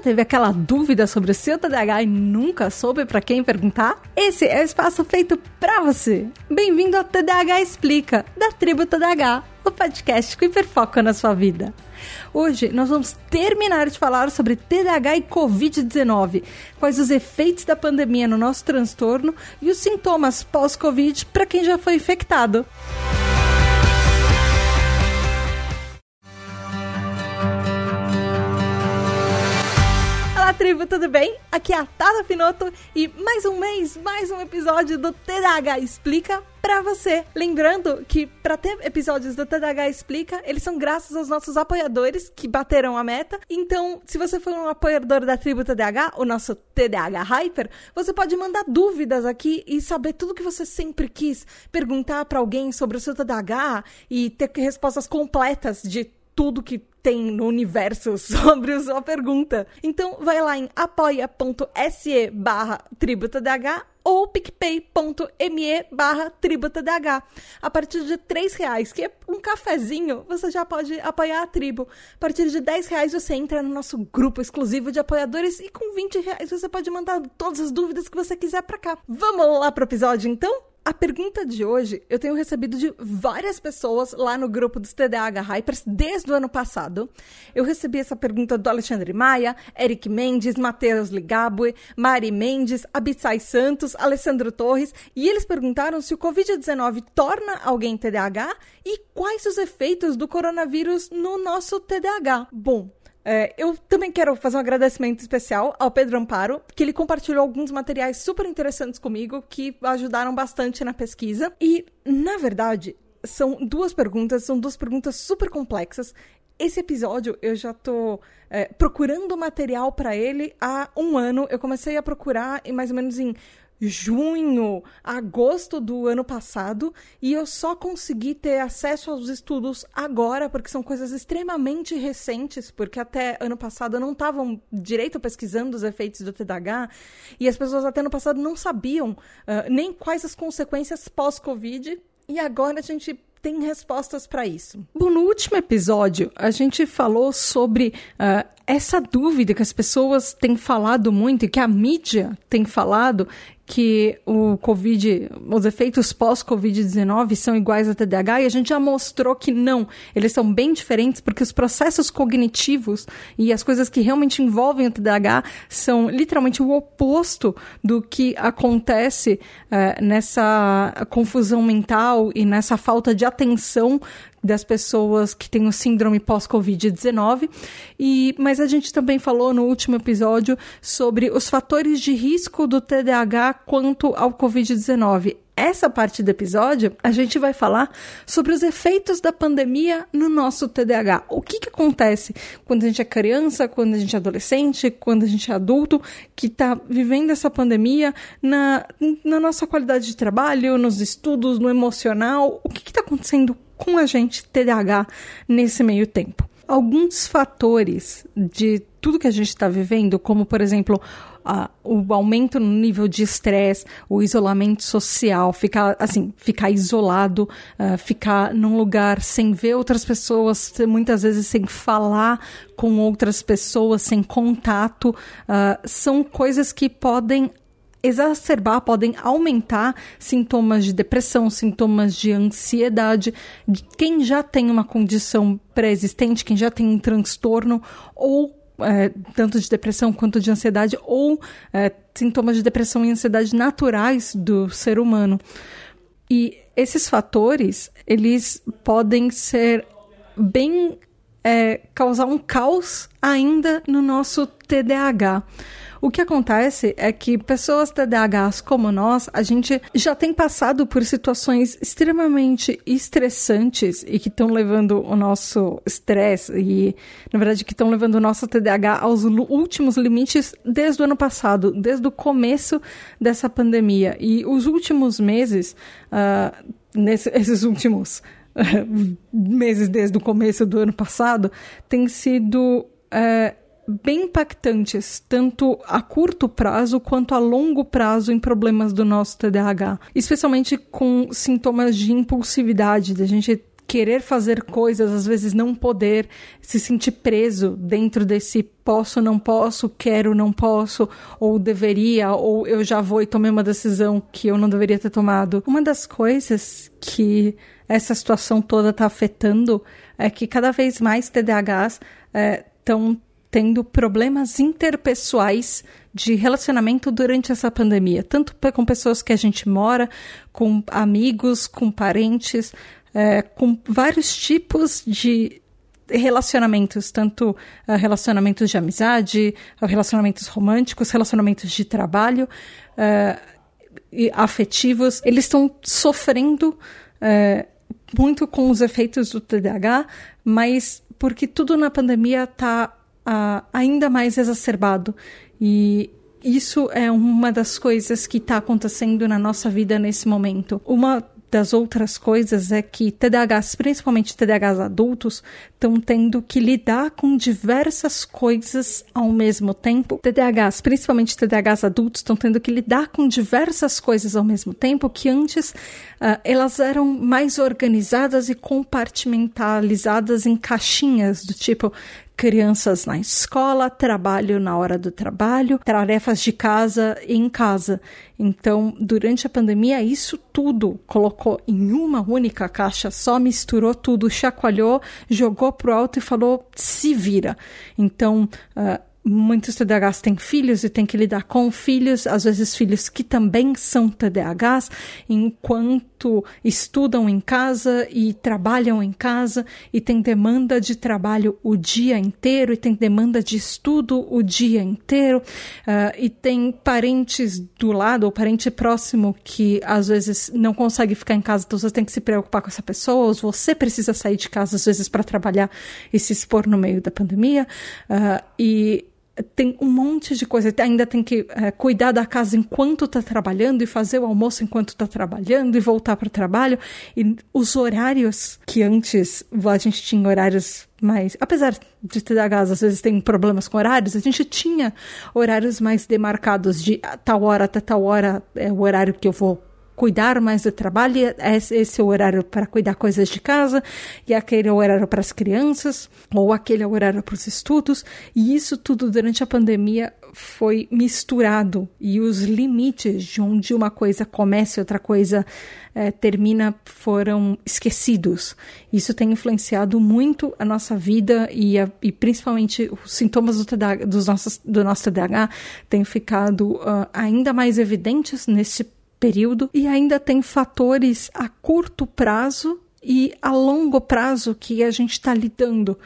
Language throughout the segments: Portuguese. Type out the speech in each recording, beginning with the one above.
teve aquela dúvida sobre o seu TDAH e nunca soube para quem perguntar? Esse é o espaço feito para você. Bem-vindo ao TDAH Explica, da Tribo TDAH, o podcast que hiperfoca na sua vida. Hoje nós vamos terminar de falar sobre TDAH e Covid-19, quais os efeitos da pandemia no nosso transtorno e os sintomas pós-Covid para quem já foi infectado. Tribo, tudo bem? Aqui é a Tata Finoto e mais um mês, mais um episódio do TDAH Explica para você. Lembrando que para ter episódios do TDAH Explica, eles são graças aos nossos apoiadores que bateram a meta. Então, se você for um apoiador da tribo TDAH, o nosso TDAH Hyper, você pode mandar dúvidas aqui e saber tudo que você sempre quis perguntar para alguém sobre o seu TDAH e ter respostas completas de tudo que tem no universo sobre a sua pergunta. Então vai lá em apoia.se barra tributadh ou picpay.me barra tributadh. A partir de três reais, que é um cafezinho, você já pode apoiar a tribo. A partir de 10 reais você entra no nosso grupo exclusivo de apoiadores e com 20 reais você pode mandar todas as dúvidas que você quiser para cá. Vamos lá pro episódio então? A pergunta de hoje eu tenho recebido de várias pessoas lá no grupo dos TDAH Hypers desde o ano passado. Eu recebi essa pergunta do Alexandre Maia, Eric Mendes, Matheus Ligabue, Mari Mendes, Abitsai Santos, Alessandro Torres, e eles perguntaram se o Covid-19 torna alguém TDAH e quais os efeitos do coronavírus no nosso TDAH. Bom, é, eu também quero fazer um agradecimento especial ao Pedro Amparo, que ele compartilhou alguns materiais super interessantes comigo que ajudaram bastante na pesquisa. E, na verdade, são duas perguntas, são duas perguntas super complexas. Esse episódio eu já tô é, procurando material para ele há um ano. Eu comecei a procurar mais ou menos em junho, agosto do ano passado, e eu só consegui ter acesso aos estudos agora, porque são coisas extremamente recentes, porque até ano passado não estavam direito pesquisando os efeitos do TDAH, e as pessoas até ano passado não sabiam uh, nem quais as consequências pós-Covid, e agora a gente tem respostas para isso. Bom, no último episódio, a gente falou sobre uh, essa dúvida que as pessoas têm falado muito e que a mídia tem falado que o Covid, os efeitos pós-Covid-19 são iguais a TDAH e a gente já mostrou que não, eles são bem diferentes porque os processos cognitivos e as coisas que realmente envolvem o TDAH são literalmente o oposto do que acontece uh, nessa confusão mental e nessa falta de atenção das pessoas que têm o síndrome pós-Covid-19. E mas a gente também falou no último episódio sobre os fatores de risco do TDAH quanto ao Covid-19 essa parte do episódio, a gente vai falar sobre os efeitos da pandemia no nosso TDAH. O que, que acontece quando a gente é criança, quando a gente é adolescente, quando a gente é adulto, que está vivendo essa pandemia na, na nossa qualidade de trabalho, nos estudos, no emocional. O que está acontecendo com a gente TDAH nesse meio tempo. Alguns fatores de tudo que a gente está vivendo, como por exemplo o aumento no nível de estresse, o isolamento social, ficar assim, ficar isolado, uh, ficar num lugar sem ver outras pessoas, muitas vezes sem falar com outras pessoas, sem contato, uh, são coisas que podem exacerbar, podem aumentar sintomas de depressão, sintomas de ansiedade, de quem já tem uma condição pré-existente, quem já tem um transtorno ou é, tanto de depressão quanto de ansiedade ou é, sintomas de depressão e ansiedade naturais do ser humano. E esses fatores, eles podem ser bem é, causar um caos ainda no nosso TDAH. O que acontece é que pessoas TDAHs como nós, a gente já tem passado por situações extremamente estressantes e que estão levando o nosso estresse e, na verdade, que estão levando o nosso TDAH aos últimos limites desde o ano passado, desde o começo dessa pandemia. E os últimos meses, uh, nesses últimos meses desde o começo do ano passado, têm sido uh, bem impactantes, tanto a curto prazo quanto a longo prazo em problemas do nosso TDAH, especialmente com sintomas de impulsividade, da gente querer fazer coisas, às vezes não poder, se sentir preso dentro desse posso, não posso, quero, não posso, ou deveria, ou eu já vou e tomei uma decisão que eu não deveria ter tomado. Uma das coisas que essa situação toda está afetando é que cada vez mais TDAHs estão é, tendo problemas interpessoais de relacionamento durante essa pandemia, tanto com pessoas que a gente mora, com amigos, com parentes, é, com vários tipos de relacionamentos, tanto uh, relacionamentos de amizade, relacionamentos românticos, relacionamentos de trabalho e afetivos. Eles estão sofrendo uh, muito com os efeitos do TDAH, mas porque tudo na pandemia está ainda mais exacerbado. E isso é uma das coisas que está acontecendo na nossa vida nesse momento. Uma das outras coisas é que TDAHs, principalmente TDAHs adultos, estão tendo que lidar com diversas coisas ao mesmo tempo. TDAHs, principalmente TDAHs adultos, estão tendo que lidar com diversas coisas ao mesmo tempo que antes uh, elas eram mais organizadas e compartimentalizadas em caixinhas do tipo crianças na escola, trabalho na hora do trabalho, tarefas de casa em casa. Então, durante a pandemia, isso tudo colocou em uma única caixa, só misturou tudo, chacoalhou, jogou pro alto e falou: se vira. Então, uh, muitos TDAHs têm filhos e têm que lidar com filhos, às vezes filhos que também são TDAHs, enquanto estudam em casa e trabalham em casa e tem demanda de trabalho o dia inteiro e tem demanda de estudo o dia inteiro uh, e tem parentes do lado ou parente próximo que às vezes não consegue ficar em casa, então você tem que se preocupar com essa pessoa, ou você precisa sair de casa às vezes para trabalhar e se expor no meio da pandemia uh, e tem um monte de coisa. Ainda tem que é, cuidar da casa enquanto está trabalhando e fazer o almoço enquanto está trabalhando e voltar para o trabalho. E os horários que antes a gente tinha horários mais. Apesar de TDAHs às vezes tem problemas com horários, a gente tinha horários mais demarcados de tal hora até tal hora é o horário que eu vou cuidar mais do trabalho, esse é o horário para cuidar coisas de casa, e aquele é o horário para as crianças, ou aquele é o horário para os estudos, e isso tudo durante a pandemia foi misturado, e os limites de onde uma coisa começa e outra coisa é, termina foram esquecidos. Isso tem influenciado muito a nossa vida e, a, e principalmente os sintomas do, TDAH, dos nossos, do nosso TDAH têm ficado uh, ainda mais evidentes nesse período e ainda tem fatores a curto prazo e a longo prazo que a gente está lidando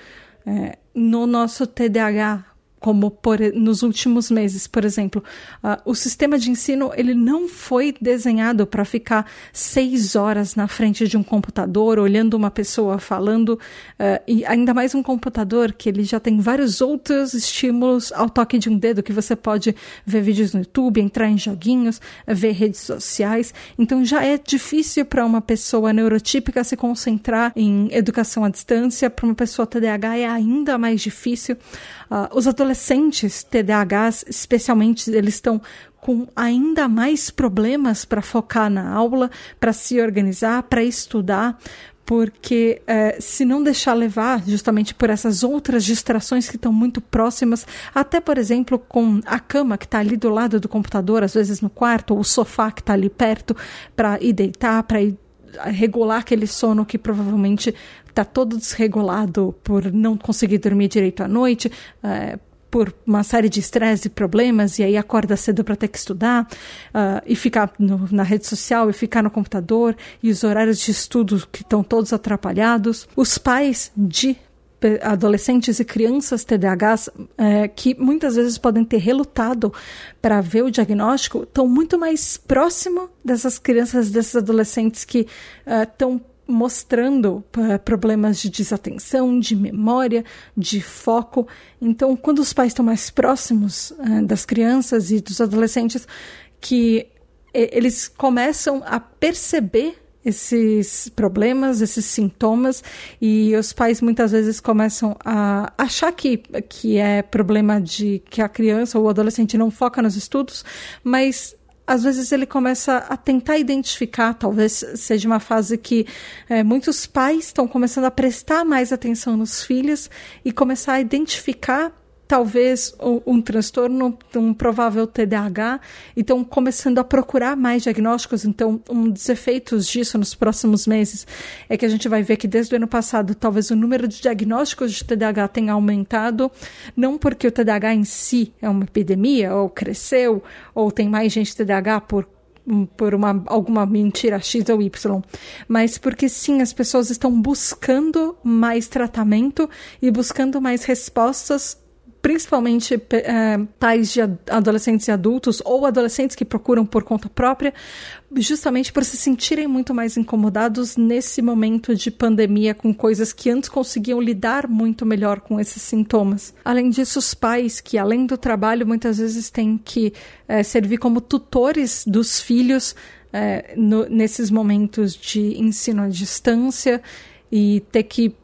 é, no nosso TDAH, como por, nos últimos meses, por exemplo, uh, o sistema de ensino ele não foi desenhado para ficar seis horas na frente de um computador olhando uma pessoa falando uh, e ainda mais um computador que ele já tem vários outros estímulos ao toque de um dedo que você pode ver vídeos no YouTube, entrar em joguinhos, ver redes sociais. Então já é difícil para uma pessoa neurotípica se concentrar em educação à distância, para uma pessoa TDAH é ainda mais difícil. Uh, os adolescentes TDAHs, especialmente, eles estão com ainda mais problemas para focar na aula, para se organizar, para estudar, porque uh, se não deixar levar justamente por essas outras distrações que estão muito próximas, até por exemplo com a cama que está ali do lado do computador, às vezes no quarto, ou o sofá que está ali perto para ir deitar, para ir regular aquele sono que provavelmente está todo desregulado por não conseguir dormir direito à noite, é, por uma série de estresse e problemas, e aí acorda cedo para ter que estudar, uh, e ficar no, na rede social, e ficar no computador, e os horários de estudo que estão todos atrapalhados. Os pais de adolescentes e crianças TDAHs é, que muitas vezes podem ter relutado para ver o diagnóstico estão muito mais próximo dessas crianças, desses adolescentes que estão é, mostrando problemas de desatenção, de memória, de foco. Então, quando os pais estão mais próximos uh, das crianças e dos adolescentes, que eles começam a perceber esses problemas, esses sintomas, e os pais muitas vezes começam a achar que, que é problema de que a criança ou o adolescente não foca nos estudos, mas às vezes ele começa a tentar identificar, talvez seja uma fase que é, muitos pais estão começando a prestar mais atenção nos filhos e começar a identificar talvez um, transtorno, um provável TDAH, então começando a procurar mais diagnósticos. Então, um dos efeitos disso nos próximos meses é que a gente vai ver que desde o ano passado, talvez o número de diagnósticos de TDAH tenha aumentado, não porque o TDAH em si é uma epidemia, ou cresceu, ou tem mais gente TDAH por por uma, alguma mentira X ou Y, mas porque sim, as pessoas estão buscando mais tratamento e buscando mais respostas principalmente é, pais de adolescentes e adultos ou adolescentes que procuram por conta própria, justamente por se sentirem muito mais incomodados nesse momento de pandemia com coisas que antes conseguiam lidar muito melhor com esses sintomas. Além disso, os pais que, além do trabalho, muitas vezes têm que é, servir como tutores dos filhos é, no, nesses momentos de ensino à distância e ter que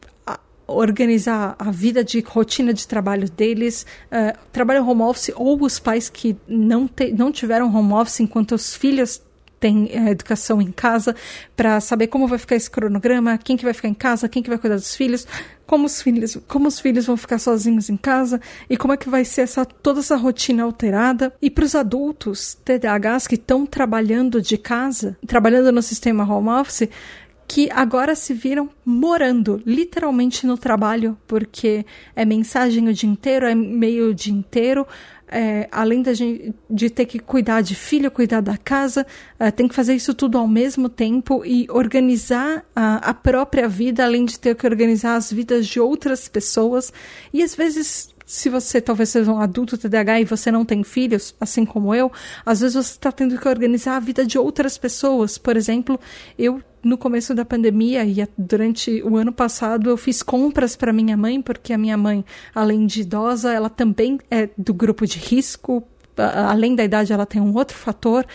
organizar a vida de rotina de trabalho deles, uh, trabalho home office ou os pais que não, te, não tiveram home office enquanto os filhos têm uh, educação em casa, para saber como vai ficar esse cronograma, quem que vai ficar em casa, quem que vai cuidar dos filhos, como os filhos, como os filhos vão ficar sozinhos em casa e como é que vai ser essa toda essa rotina alterada. E para os adultos TDAHs que estão trabalhando de casa, trabalhando no sistema home office, que agora se viram morando literalmente no trabalho, porque é mensagem o dia inteiro, é e-mail o dia inteiro. É, além da gente, de ter que cuidar de filho, cuidar da casa, é, tem que fazer isso tudo ao mesmo tempo e organizar a, a própria vida, além de ter que organizar as vidas de outras pessoas. E às vezes se você talvez seja um adulto TDAH e você não tem filhos, assim como eu, às vezes você está tendo que organizar a vida de outras pessoas. Por exemplo, eu no começo da pandemia e durante o ano passado eu fiz compras para minha mãe, porque a minha mãe, além de idosa, ela também é do grupo de risco. Além da idade, ela tem um outro fator.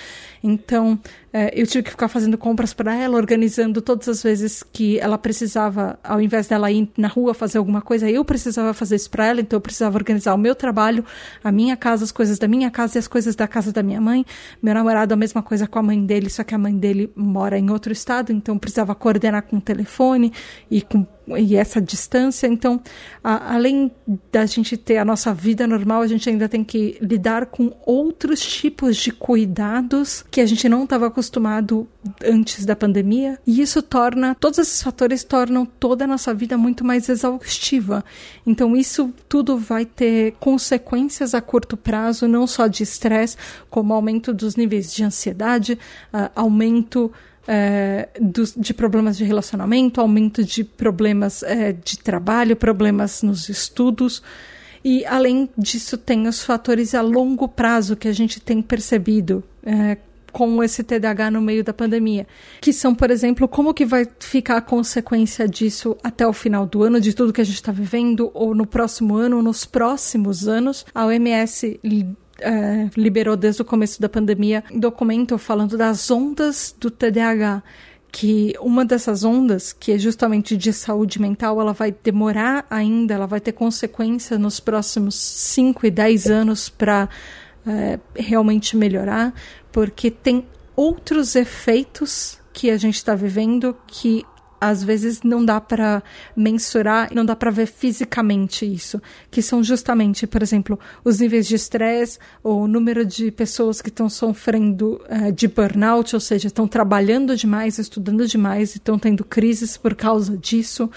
Então, é, eu tive que ficar fazendo compras para ela, organizando todas as vezes que ela precisava, ao invés dela ir na rua fazer alguma coisa, eu precisava fazer isso para ela, então eu precisava organizar o meu trabalho, a minha casa, as coisas da minha casa e as coisas da casa da minha mãe. Meu namorado, a mesma coisa com a mãe dele, só que a mãe dele mora em outro estado, então precisava coordenar com o telefone e com e essa distância. Então, a, além da gente ter a nossa vida normal, a gente ainda tem que lidar com outros tipos de cuidados que a gente não estava acostumado antes da pandemia. E isso torna, todos esses fatores tornam toda a nossa vida muito mais exaustiva. Então, isso tudo vai ter consequências a curto prazo, não só de estresse, como aumento dos níveis de ansiedade, uh, aumento é, de problemas de relacionamento, aumento de problemas é, de trabalho, problemas nos estudos. E, além disso, tem os fatores a longo prazo que a gente tem percebido, é, com esse TDAH no meio da pandemia, que são, por exemplo, como que vai ficar a consequência disso até o final do ano, de tudo que a gente está vivendo, ou no próximo ano, ou nos próximos anos. A OMS é, liberou desde o começo da pandemia um documento falando das ondas do TDAH que uma dessas ondas, que é justamente de saúde mental, ela vai demorar ainda, ela vai ter consequência nos próximos 5 e 10 anos para é, realmente melhorar, porque tem outros efeitos que a gente está vivendo que às vezes não dá para mensurar, não dá para ver fisicamente isso, que são justamente, por exemplo, os níveis de estresse, o número de pessoas que estão sofrendo uh, de burnout, ou seja, estão trabalhando demais, estudando demais e estão tendo crises por causa disso.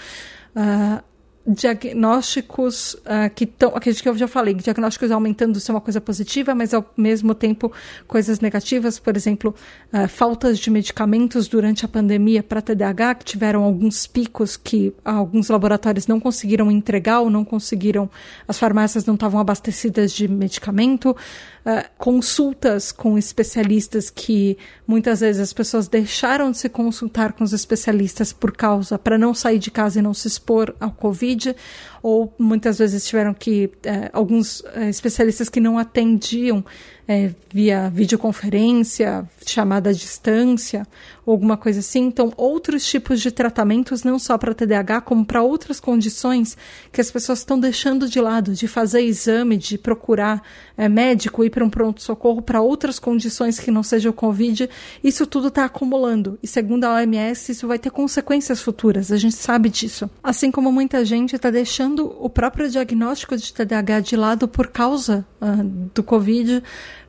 Uh, diagnósticos uh, que estão, que eu já falei, diagnósticos aumentando é uma coisa positiva, mas ao mesmo tempo coisas negativas, por exemplo, uh, faltas de medicamentos durante a pandemia para TDAH, que tiveram alguns picos que alguns laboratórios não conseguiram entregar ou não conseguiram, as farmácias não estavam abastecidas de medicamento, uh, consultas com especialistas que muitas vezes as pessoas deixaram de se consultar com os especialistas por causa, para não sair de casa e não se expor ao Covid, Covid, ou muitas vezes tiveram que, é, alguns é, especialistas que não atendiam é, via videoconferência, chamada à distância, ou alguma coisa assim. Então, outros tipos de tratamentos, não só para TDAH, como para outras condições que as pessoas estão deixando de lado, de fazer exame, de procurar é, médico, ir para um pronto-socorro para outras condições que não seja o Covid. Isso tudo está acumulando. E segundo a OMS, isso vai ter consequências futuras. A gente sabe disso. Assim como muita gente está deixando o próprio diagnóstico de TDAH de lado por causa uh, do Covid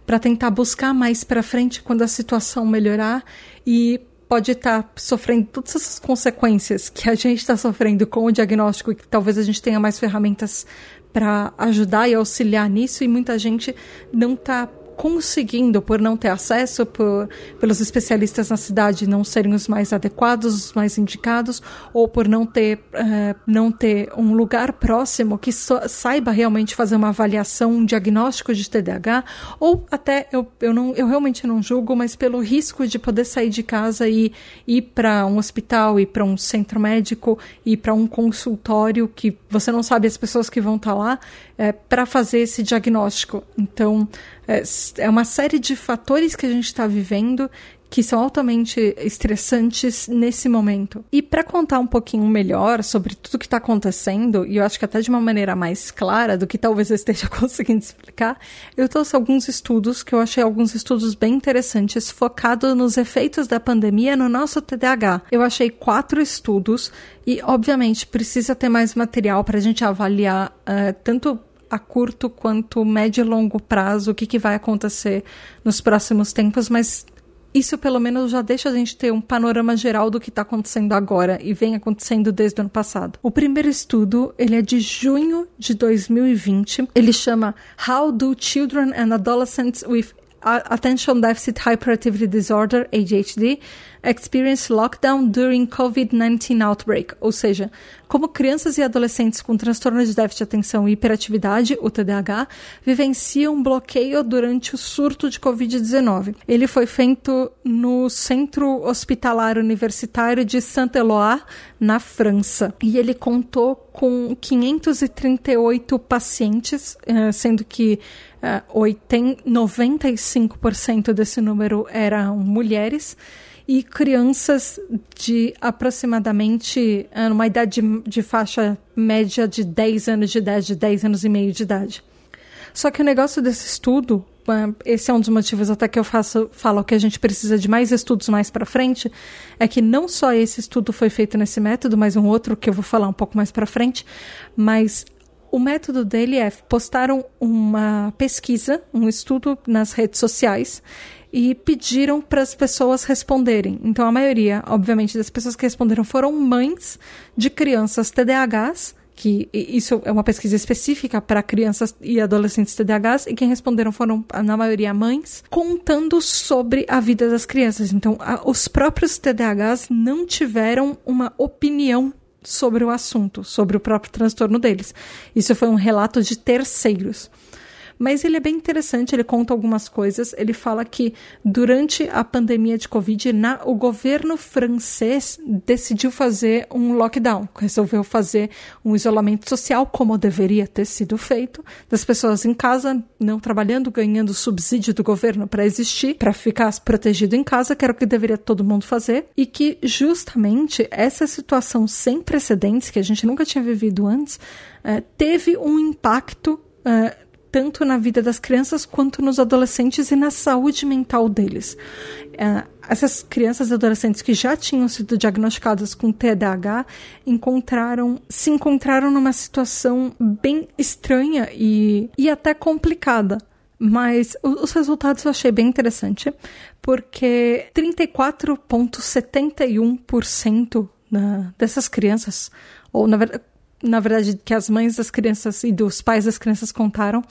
para tentar buscar mais para frente quando a situação melhorar e pode estar tá sofrendo todas essas consequências que a gente está sofrendo com o diagnóstico e que talvez a gente tenha mais ferramentas para ajudar e auxiliar nisso e muita gente não está conseguindo, por não ter acesso, por, pelos especialistas na cidade não serem os mais adequados, os mais indicados, ou por não ter, uh, não ter um lugar próximo que so, saiba realmente fazer uma avaliação, um diagnóstico de TDAH, ou até, eu, eu, não, eu realmente não julgo, mas pelo risco de poder sair de casa e ir para um hospital, ir para um centro médico, ir para um consultório que você não sabe as pessoas que vão estar tá lá, é, para fazer esse diagnóstico. Então, é, é uma série de fatores que a gente está vivendo que são altamente estressantes nesse momento. E para contar um pouquinho melhor sobre tudo que está acontecendo, e eu acho que até de uma maneira mais clara do que talvez eu esteja conseguindo explicar, eu trouxe alguns estudos que eu achei alguns estudos bem interessantes focados nos efeitos da pandemia no nosso TDAH. Eu achei quatro estudos e, obviamente, precisa ter mais material para a gente avaliar uh, tanto a curto quanto médio e longo prazo o que, que vai acontecer nos próximos tempos, mas isso pelo menos já deixa a gente ter um panorama geral do que está acontecendo agora e vem acontecendo desde o ano passado. O primeiro estudo ele é de junho de 2020. Ele chama How Do Children and Adolescents with Attention Deficit Hyperactivity Disorder (ADHD) Experience Lockdown During COVID-19 Outbreak, ou seja, como crianças e adolescentes com transtorno de déficit de atenção e hiperatividade, o TDAH, vivenciam bloqueio durante o surto de Covid-19. Ele foi feito no Centro Hospitalar Universitário de Saint-Éloi, na França, e ele contou com 538 pacientes, eh, sendo que 95% eh, desse número eram mulheres e crianças de aproximadamente eh, uma idade de, faixa média de 10 anos de idade, 10 anos e meio de idade. Só que o negócio desse estudo, eh, esse é um dos motivos até que eu faço, falo que a gente precisa de mais estudos mais para frente, é que não só esse estudo foi feito nesse método, mas um outro que eu vou falar um pouco mais para frente, mas o método dele é postaram uma pesquisa, um estudo nas redes sociais e pediram para as pessoas responderem. Então, a maioria, obviamente, das pessoas que responderam foram mães de crianças TDAHs, que isso é uma pesquisa específica para crianças e adolescentes TDAHs, e quem responderam foram, na maioria, mães, contando sobre a vida das crianças. Então, a, os próprios TDAHs não tiveram uma opinião sobre o assunto, sobre o próprio transtorno deles. Isso foi um relato de terceiros. Mas ele é bem interessante, ele conta algumas coisas. Ele fala que durante a pandemia de Covid, na, o governo francês decidiu fazer um lockdown, resolveu fazer um isolamento social, como deveria ter sido feito, das pessoas em casa, não trabalhando, ganhando subsídio do governo para existir, para ficar protegido em casa, que era o que deveria todo mundo fazer, e que justamente essa situação sem precedentes, que a gente nunca tinha vivido antes, eh, teve um impacto. Uh, tanto na vida das crianças quanto nos adolescentes e na saúde mental deles. É, essas crianças e adolescentes que já tinham sido diagnosticadas com TDAH encontraram, se encontraram numa situação bem estranha e, e até complicada. Mas os resultados eu achei bem interessante, porque 34,71% dessas crianças, ou na verdade, na verdade, que as mães das crianças e dos pais das crianças contaram,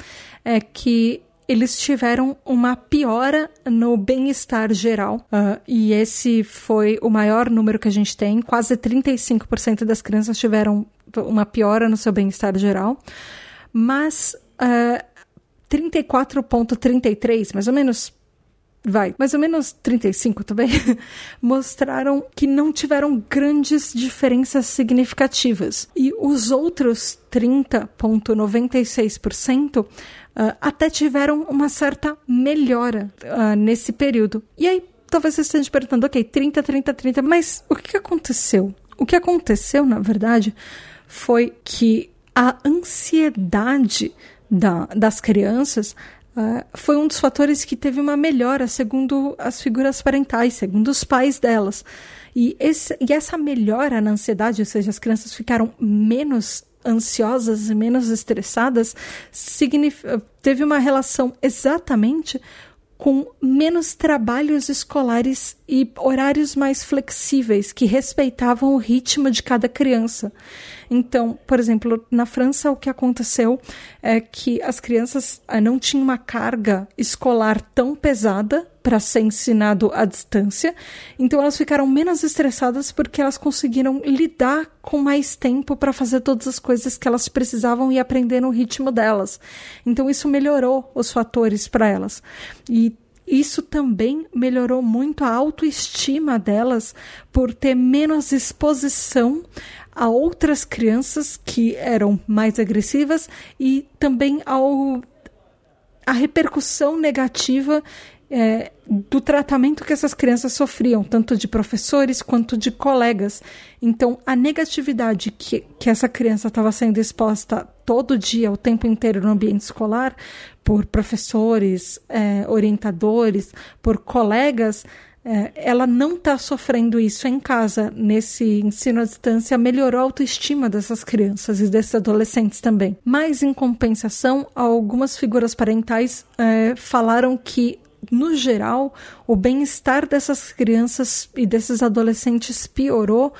é que eles tiveram uma piora no bem-estar geral. Uh, e esse foi o maior número que a gente tem. Quase 35% das crianças tiveram uma piora no seu bem-estar geral. Mas uh, ah, 34,33, mais ou menos vai, mais ou menos 35 também, mostraram que não tiveram grandes diferenças significativas. E os outros 30,96% uh, até tiveram uma certa melhora uh, nesse período. E aí, talvez você esteja perguntando, ok, 30, 30, 30, mas o que aconteceu? O que aconteceu, na verdade, foi que a ansiedade da, das crianças uh, foi um dos fatores que teve uma melhora, segundo as figuras parentais, segundo os pais delas. E, esse, e essa melhora na ansiedade, ou seja, as crianças ficaram menos ansiosas e menos estressadas, teve uma relação exatamente com menos trabalhos escolares e horários mais flexíveis que respeitavam o ritmo de cada criança. Então, por exemplo, na França o que aconteceu é que as crianças eh, não tinham uma carga escolar tão pesada para ser ensinado à distância. Então elas ficaram menos estressadas porque elas conseguiram lidar com mais tempo para fazer todas as coisas que elas precisavam e aprender no ritmo delas. Então isso melhorou os fatores para elas. E isso também melhorou muito a autoestima delas por ter menos exposição a outras crianças que eram mais agressivas e também ao a repercussão negativa é, do tratamento que essas crianças sofriam, tanto de professores quanto de colegas. Então, a negatividade que, que essa criança estava sendo exposta todo dia, o tempo inteiro no ambiente escolar, por professores, é, orientadores, por colegas, é, ela não está sofrendo isso em casa, nesse ensino à distância, melhorou a autoestima dessas crianças e desses adolescentes também. Mas, em compensação, algumas figuras parentais é, falaram que no geral, o bem-estar dessas crianças e desses adolescentes piorou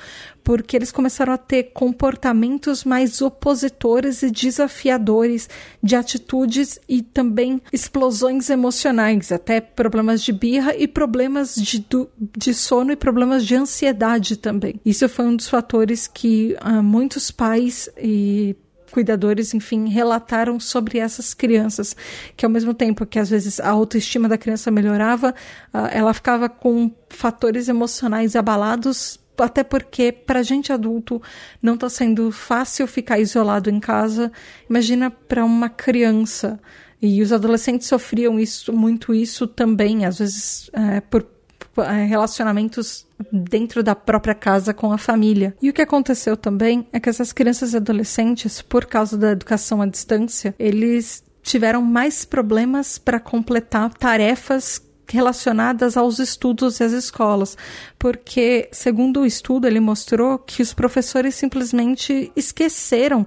porque eles começaram a ter comportamentos mais opositores e desafiadores de atitudes e também explosões emocionais, até problemas de birra e problemas de, de sono e problemas de ansiedade também. Isso foi um dos fatores que uh, muitos pais e cuidadores, enfim, relataram sobre essas crianças, que ao mesmo tempo que às vezes a autoestima da criança melhorava, uh, ela ficava com fatores emocionais abalados até porque para gente adulto não está sendo fácil ficar isolado em casa. Imagina para uma criança. E os adolescentes sofriam isso, muito isso também, às vezes é, por relacionamentos dentro da própria casa com a família. E o que aconteceu também é que essas crianças e adolescentes, por causa da educação à distância, eles tiveram mais problemas para completar tarefas relacionadas aos estudos e às escolas, porque, segundo o estudo, ele mostrou que os professores simplesmente esqueceram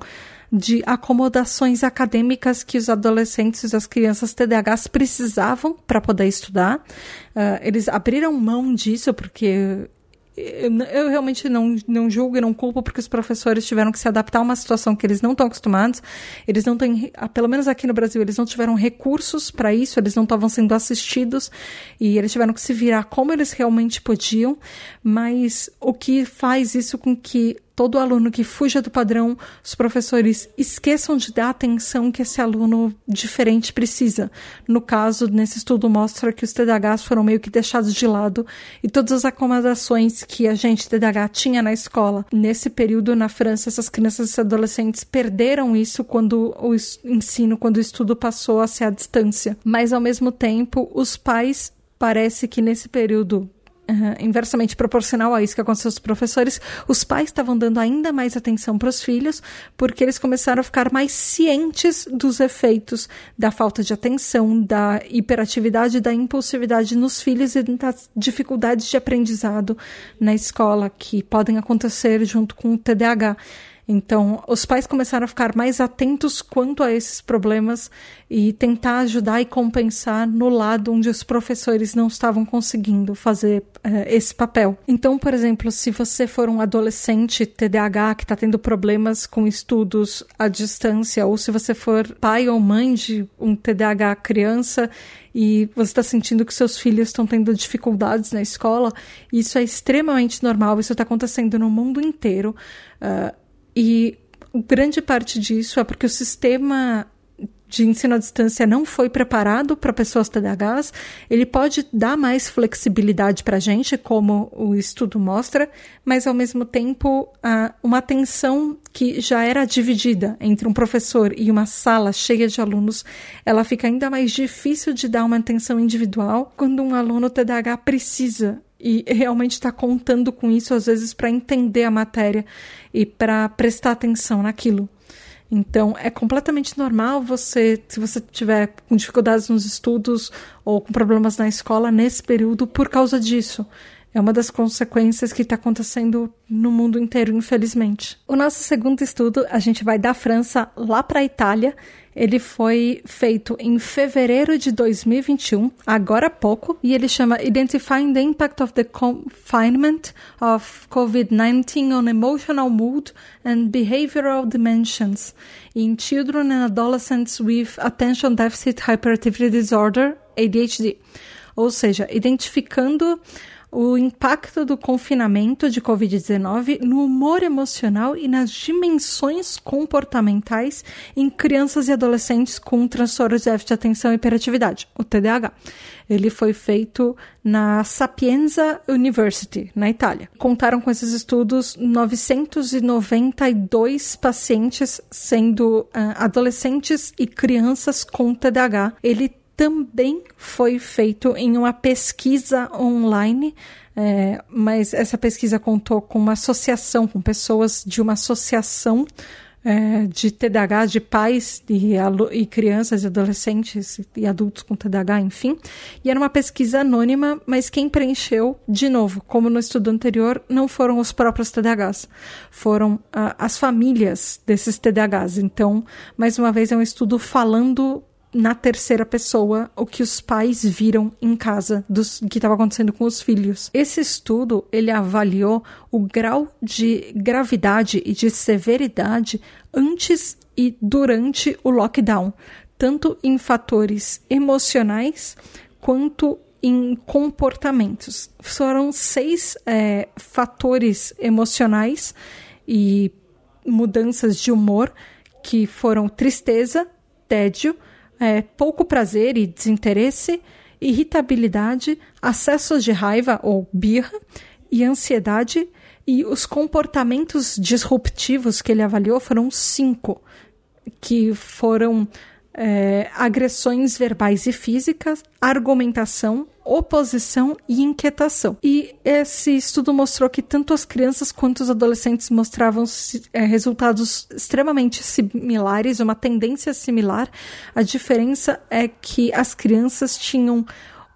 de acomodações acadêmicas que os adolescentes e as crianças TDAHs precisavam para poder estudar. Uh, eles abriram mão disso porque eu, realmente não, não julgo e não culpo porque os professores tiveram que se adaptar a uma situação que eles não estão acostumados. Eles não têm, ah, pelo menos aqui no Brasil, eles não tiveram recursos para isso, eles não estavam sendo assistidos e eles tiveram que se virar como eles realmente podiam. Mas o que faz isso com que todo aluno que fuja do padrão, os professores esqueçam de dar a atenção que esse aluno diferente precisa. No caso, nesse estudo mostra que os TDAHs foram meio que deixados de lado e todas as acomodações que a gente TDAH tinha na escola. Nesse período na França, essas crianças e adolescentes perderam isso quando o ensino, quando o estudo passou a ser à distância. Mas ao mesmo tempo, os pais parece que nesse período Uhum, inversamente proporcional a isso que aconteceu com os professores, os pais estavam dando ainda mais atenção para os filhos, porque eles começaram a ficar mais cientes dos efeitos da falta de atenção, da hiperatividade, da impulsividade nos filhos e das dificuldades de aprendizado na escola que podem acontecer junto com o TDAH. Então, os pais começaram a ficar mais atentos quanto a esses problemas e tentar ajudar e compensar no lado onde os professores não estavam conseguindo fazer uh, esse papel. Então, por exemplo, se você for um adolescente TDAH que está tendo problemas com estudos à distância, ou se você for pai ou mãe de um TDAH criança e você está sentindo que seus filhos estão tendo dificuldades na escola, isso é extremamente normal, isso está acontecendo no mundo inteiro. Uh, e grande parte disso é porque o sistema de ensino à distância não foi preparado para pessoas TDAHs, ele pode dar mais flexibilidade para a gente, como o estudo mostra, mas ao mesmo tempo uma atenção que já era dividida entre um professor e uma sala cheia de alunos, ela fica ainda mais difícil de dar uma atenção individual quando um aluno TDAH precisa e realmente está contando com isso às vezes para entender a matéria e para prestar atenção naquilo. Então, é completamente normal você, se você tiver com dificuldades nos estudos ou com problemas na escola nesse período por causa disso. É uma das consequências que está acontecendo no mundo inteiro, infelizmente. O nosso segundo estudo, a gente vai da França lá para a Itália. Ele foi feito em fevereiro de 2021, agora há pouco, e ele chama Identifying the Impact of the Confinement of COVID-19 on Emotional Mood and Behavioral Dimensions in Children and Adolescents with Attention Deficit Hyperactivity Disorder, ADHD. Ou seja, identificando o impacto do confinamento de Covid-19 no humor emocional e nas dimensões comportamentais em crianças e adolescentes com transtorno de déficit de atenção e hiperatividade, o TDAH. Ele foi feito na Sapienza University, na Itália. Contaram com esses estudos 992 pacientes, sendo uh, adolescentes e crianças com TDAH. Ele também foi feito em uma pesquisa online, é, mas essa pesquisa contou com uma associação, com pessoas de uma associação é, de TDAH, de pais e, e, crianças e adolescentes e adultos com TDAH, enfim. E era uma pesquisa anônima, mas quem preencheu, de novo, como no estudo anterior, não foram os próprios TDAHs, foram ah, as famílias desses TDAHs. Então, mais uma vez, é um estudo falando na terceira pessoa o que os pais viram em casa dos que estava acontecendo com os filhos. Esse estudo ele avaliou o grau de gravidade e de severidade antes e durante o lockdown, tanto em fatores emocionais quanto em comportamentos. Foram seis é, fatores emocionais e mudanças de humor que foram tristeza, tédio, é, pouco prazer e desinteresse, irritabilidade, acessos de raiva ou birra e ansiedade. E os comportamentos disruptivos que ele avaliou foram cinco, que foram é, agressões verbais e físicas, argumentação, oposição e inquietação. E esse estudo mostrou que tanto as crianças quanto os adolescentes mostravam é, resultados extremamente similares, uma tendência similar. A diferença é que as crianças tinham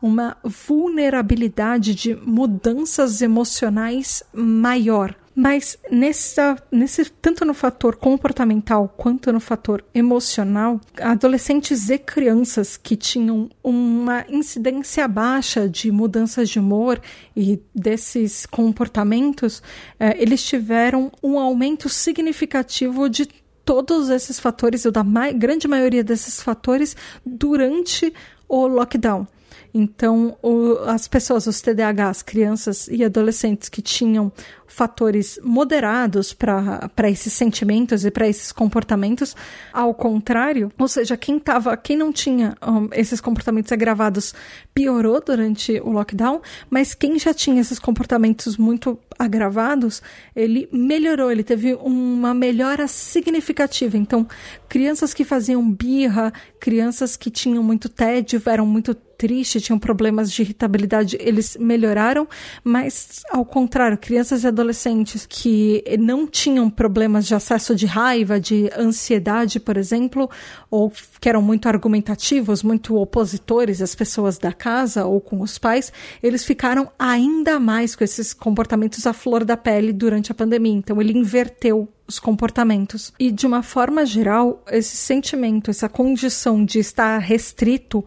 uma vulnerabilidade de mudanças emocionais maior mas nessa, nesse, tanto no fator comportamental quanto no fator emocional, adolescentes e crianças que tinham uma incidência baixa de mudanças de humor e desses comportamentos, eh, eles tiveram um aumento significativo de todos esses fatores, ou da ma grande maioria desses fatores, durante o lockdown. Então, o, as pessoas, os TDAHs, crianças e adolescentes que tinham fatores moderados para esses sentimentos e para esses comportamentos, ao contrário, ou seja, quem tava, quem não tinha um, esses comportamentos agravados piorou durante o lockdown, mas quem já tinha esses comportamentos muito agravados, ele melhorou, ele teve uma melhora significativa. Então, crianças que faziam birra, crianças que tinham muito tédio, eram muito tristes, tinham problemas de irritabilidade, eles melhoraram, mas ao contrário, crianças e adolescentes que não tinham problemas de acesso de raiva, de ansiedade, por exemplo, ou que eram muito argumentativos, muito opositores às pessoas da casa ou com os pais, eles ficaram ainda mais com esses comportamentos à flor da pele durante a pandemia. Então, ele inverteu os comportamentos. E de uma forma geral, esse sentimento, essa condição de estar restrito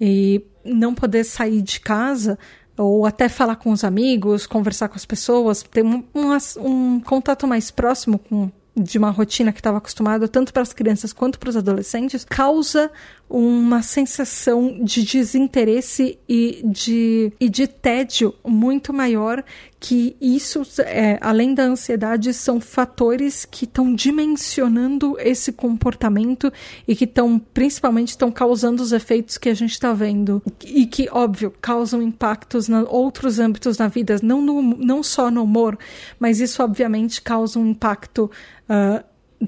e não poder sair de casa ou até falar com os amigos, conversar com as pessoas, ter um, um, um contato mais próximo com de uma rotina que estava acostumado tanto para as crianças quanto para os adolescentes, causa uma sensação de desinteresse e de, e de tédio muito maior que isso, é, além da ansiedade, são fatores que estão dimensionando esse comportamento e que estão, principalmente, estão causando os efeitos que a gente está vendo. E que, óbvio, causam impactos em outros âmbitos na vida, não, no, não só no humor, mas isso, obviamente, causa um impacto uh,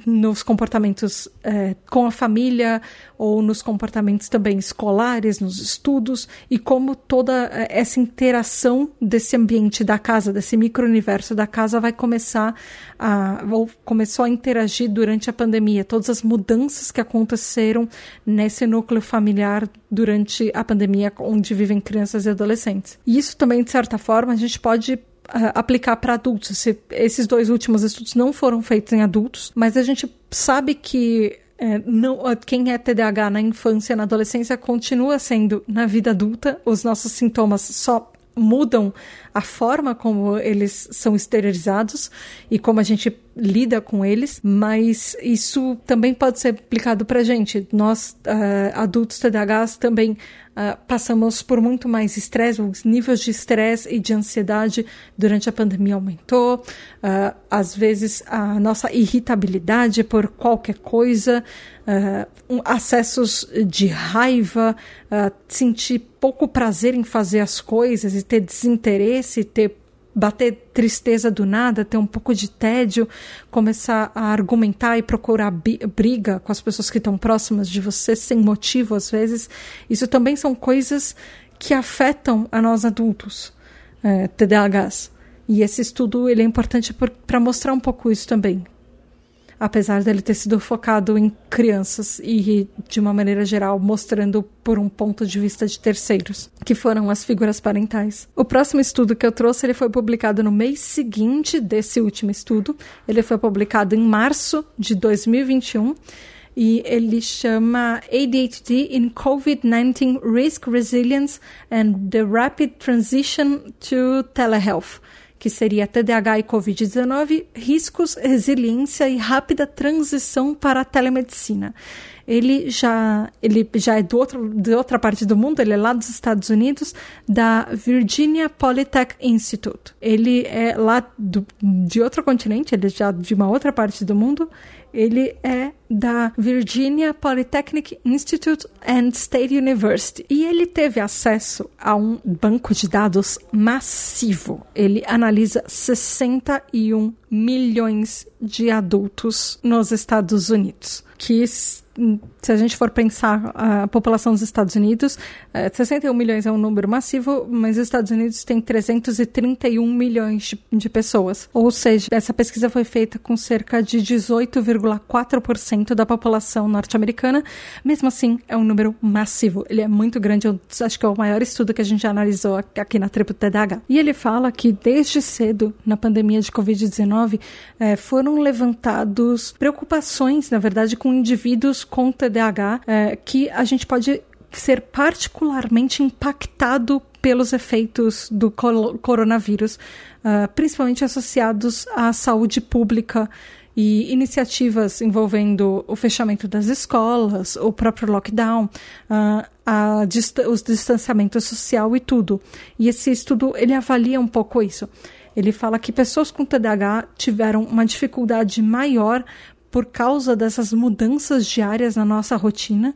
nos comportamentos é, com a família ou nos comportamentos também escolares, nos estudos e como toda é, essa interação desse ambiente da casa, desse micro-universo da casa vai começar a ou começou a interagir durante a pandemia, todas as mudanças que aconteceram nesse núcleo familiar durante a pandemia onde vivem crianças e adolescentes. E isso também de certa forma a gente pode aplicar para adultos. Se, esses dois últimos estudos não foram feitos em adultos, mas a gente sabe que é, não, quem é TDAH na infância, na adolescência, continua sendo na vida adulta. Os nossos sintomas só mudam a forma como eles são exteriorizados e como a gente lida com eles, mas isso também pode ser aplicado para gente. Nós, uh, adultos TDAHs, também uh, passamos por muito mais estresse, os níveis de estresse e de ansiedade durante a pandemia aumentou, uh, às vezes a nossa irritabilidade por qualquer coisa, um, acessos de raiva, sentir pouco prazer em fazer as coisas e ter desinteresse, ter bater tristeza do nada, ter um pouco de tédio, começar a argumentar e procurar briga com as pessoas que estão próximas de você sem motivo às vezes, isso também são coisas que afetam a nós adultos, é, TDAHs. E esse estudo ele é importante para mostrar um pouco isso também apesar dele ter sido focado em crianças e, de uma maneira geral, mostrando por um ponto de vista de terceiros, que foram as figuras parentais. O próximo estudo que eu trouxe ele foi publicado no mês seguinte desse último estudo. Ele foi publicado em março de 2021 e ele chama ADHD in COVID-19 Risk Resilience and the Rapid Transition to Telehealth que seria TDAH e Covid-19, riscos, resiliência e rápida transição para a telemedicina. Ele já, ele já é do outro, de outra parte do mundo, ele é lá dos Estados Unidos, da Virginia Polytech Institute. Ele é lá do, de outro continente, ele é já de uma outra parte do mundo. Ele é da Virginia Polytechnic Institute and State University. E ele teve acesso a um banco de dados massivo. Ele analisa 61 milhões de adultos nos Estados Unidos, que se a gente for pensar a população dos Estados Unidos, 61 é, milhões é um número massivo, mas os Estados Unidos têm 331 milhões de, de pessoas. Ou seja, essa pesquisa foi feita com cerca de 18,4% da população norte-americana. Mesmo assim, é um número massivo. Ele é muito grande. Eu acho que é o maior estudo que a gente já analisou aqui na tribo TDAH. E ele fala que desde cedo, na pandemia de Covid-19, é, foram levantados preocupações, na verdade, com indivíduos com TDAH, é, que a gente pode ser particularmente impactado pelos efeitos do coronavírus, uh, principalmente associados à saúde pública e iniciativas envolvendo o fechamento das escolas, o próprio lockdown, uh, a dist os distanciamento social e tudo. E esse estudo ele avalia um pouco isso. Ele fala que pessoas com TDAH tiveram uma dificuldade maior por causa dessas mudanças diárias na nossa rotina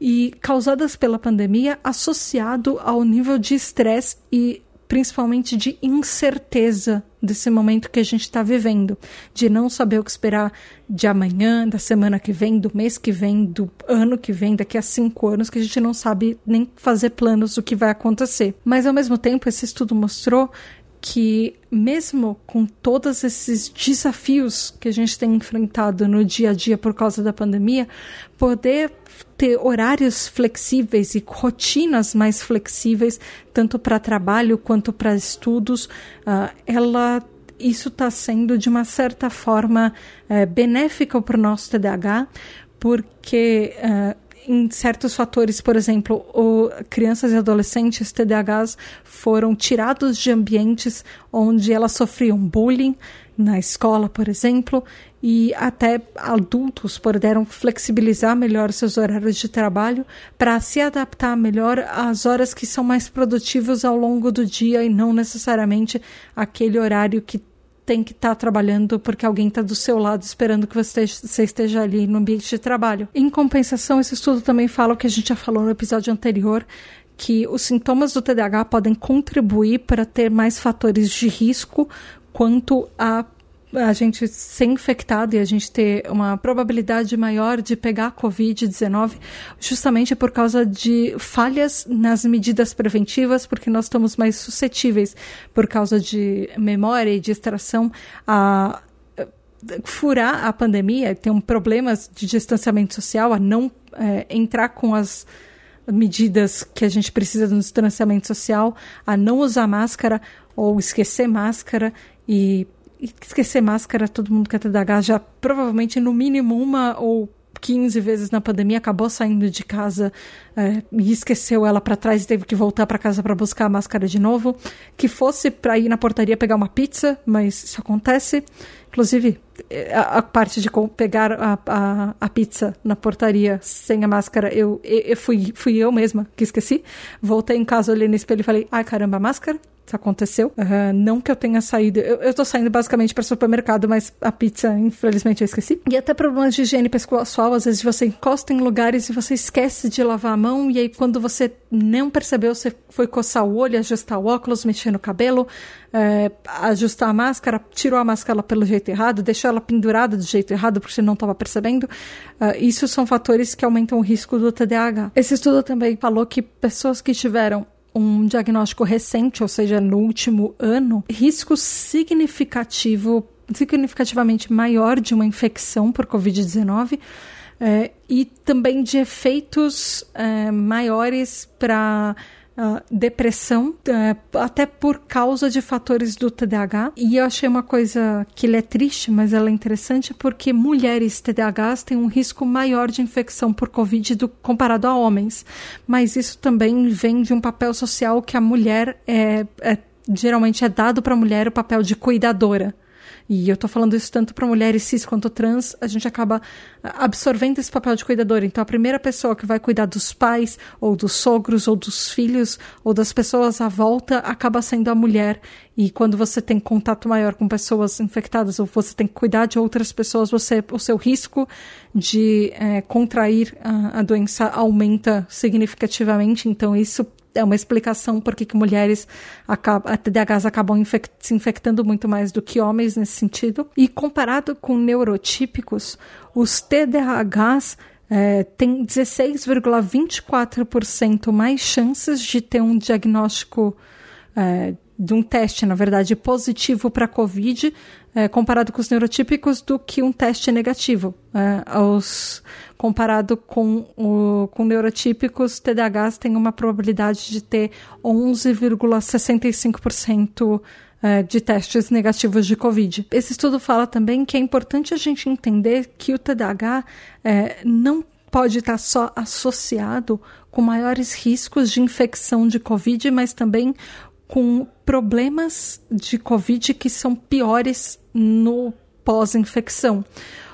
e causadas pela pandemia, associado ao nível de estresse e principalmente de incerteza desse momento que a gente está vivendo, de não saber o que esperar de amanhã, da semana que vem, do mês que vem, do ano que vem, daqui a cinco anos, que a gente não sabe nem fazer planos do que vai acontecer. Mas ao mesmo tempo, esse estudo mostrou que mesmo com todos esses desafios que a gente tem enfrentado no dia a dia por causa da pandemia, poder ter horários flexíveis e rotinas mais flexíveis, tanto para trabalho quanto para estudos, uh, ela isso está sendo de uma certa forma uh, benéfica para o nosso TDAH, porque uh, em certos fatores, por exemplo, o, crianças e adolescentes TDAHs foram tirados de ambientes onde elas sofriam bullying na escola, por exemplo, e até adultos puderam flexibilizar melhor seus horários de trabalho para se adaptar melhor às horas que são mais produtivas ao longo do dia e não necessariamente aquele horário que tem que estar tá trabalhando porque alguém está do seu lado esperando que você você esteja ali no ambiente de trabalho. Em compensação, esse estudo também fala o que a gente já falou no episódio anterior, que os sintomas do TDAH podem contribuir para ter mais fatores de risco quanto a a gente ser infectado e a gente ter uma probabilidade maior de pegar Covid-19, justamente por causa de falhas nas medidas preventivas, porque nós estamos mais suscetíveis, por causa de memória e distração, a furar a pandemia, ter um problemas de distanciamento social, a não é, entrar com as medidas que a gente precisa no distanciamento social, a não usar máscara ou esquecer máscara e esquecer máscara, todo mundo que é TDAH já provavelmente no mínimo uma ou 15 vezes na pandemia, acabou saindo de casa é, e esqueceu ela para trás e teve que voltar para casa para buscar a máscara de novo. Que fosse para ir na portaria pegar uma pizza, mas isso acontece. Inclusive, a, a parte de pegar a, a, a, pizza na portaria sem a máscara, eu, eu, fui, fui eu mesma que esqueci. Voltei em casa, olhei no espelho e falei: ai caramba, a máscara? Isso aconteceu. Não que eu tenha saído. Eu, eu tô saindo basicamente para supermercado, mas a pizza, infelizmente, eu esqueci. E até problemas de higiene pessoal. Às vezes você encosta em lugares e você esquece de lavar a mão. E aí, quando você não percebeu, você foi coçar o olho, ajustar o óculos, mexer no cabelo, é, ajustar a máscara, tirou a máscara pelo jeito errado, deixou ela pendurada do jeito errado porque você não estava percebendo. Uh, isso são fatores que aumentam o risco do TDAH. Esse estudo também falou que pessoas que tiveram um diagnóstico recente, ou seja, no último ano, risco significativo, significativamente maior de uma infecção por Covid-19 é, e também de efeitos é, maiores para Uh, depressão, uh, até por causa de fatores do TDAH. E eu achei uma coisa que é triste, mas ela é interessante porque mulheres TDAHs têm um risco maior de infecção por Covid do, comparado a homens. Mas isso também vem de um papel social que a mulher é, é geralmente é dado para a mulher o papel de cuidadora. E eu tô falando isso tanto para mulheres cis quanto trans, a gente acaba absorvendo esse papel de cuidadora. Então, a primeira pessoa que vai cuidar dos pais, ou dos sogros, ou dos filhos, ou das pessoas à volta, acaba sendo a mulher. E quando você tem contato maior com pessoas infectadas, ou você tem que cuidar de outras pessoas, você, o seu risco de é, contrair a, a doença aumenta significativamente. Então, isso é uma explicação por que mulheres acabam, TDAHs acabam infect, se infectando muito mais do que homens nesse sentido. E comparado com neurotípicos, os TDAHs é, têm 16,24% mais chances de ter um diagnóstico é, de um teste, na verdade, positivo para COVID, é, comparado com os neurotípicos, do que um teste negativo. É, os, comparado com, o, com neurotípicos, TDAHs tem uma probabilidade de ter 11,65% é, de testes negativos de Covid. Esse estudo fala também que é importante a gente entender que o TDAH é, não pode estar só associado com maiores riscos de infecção de Covid, mas também com problemas de Covid que são piores no pós-infecção.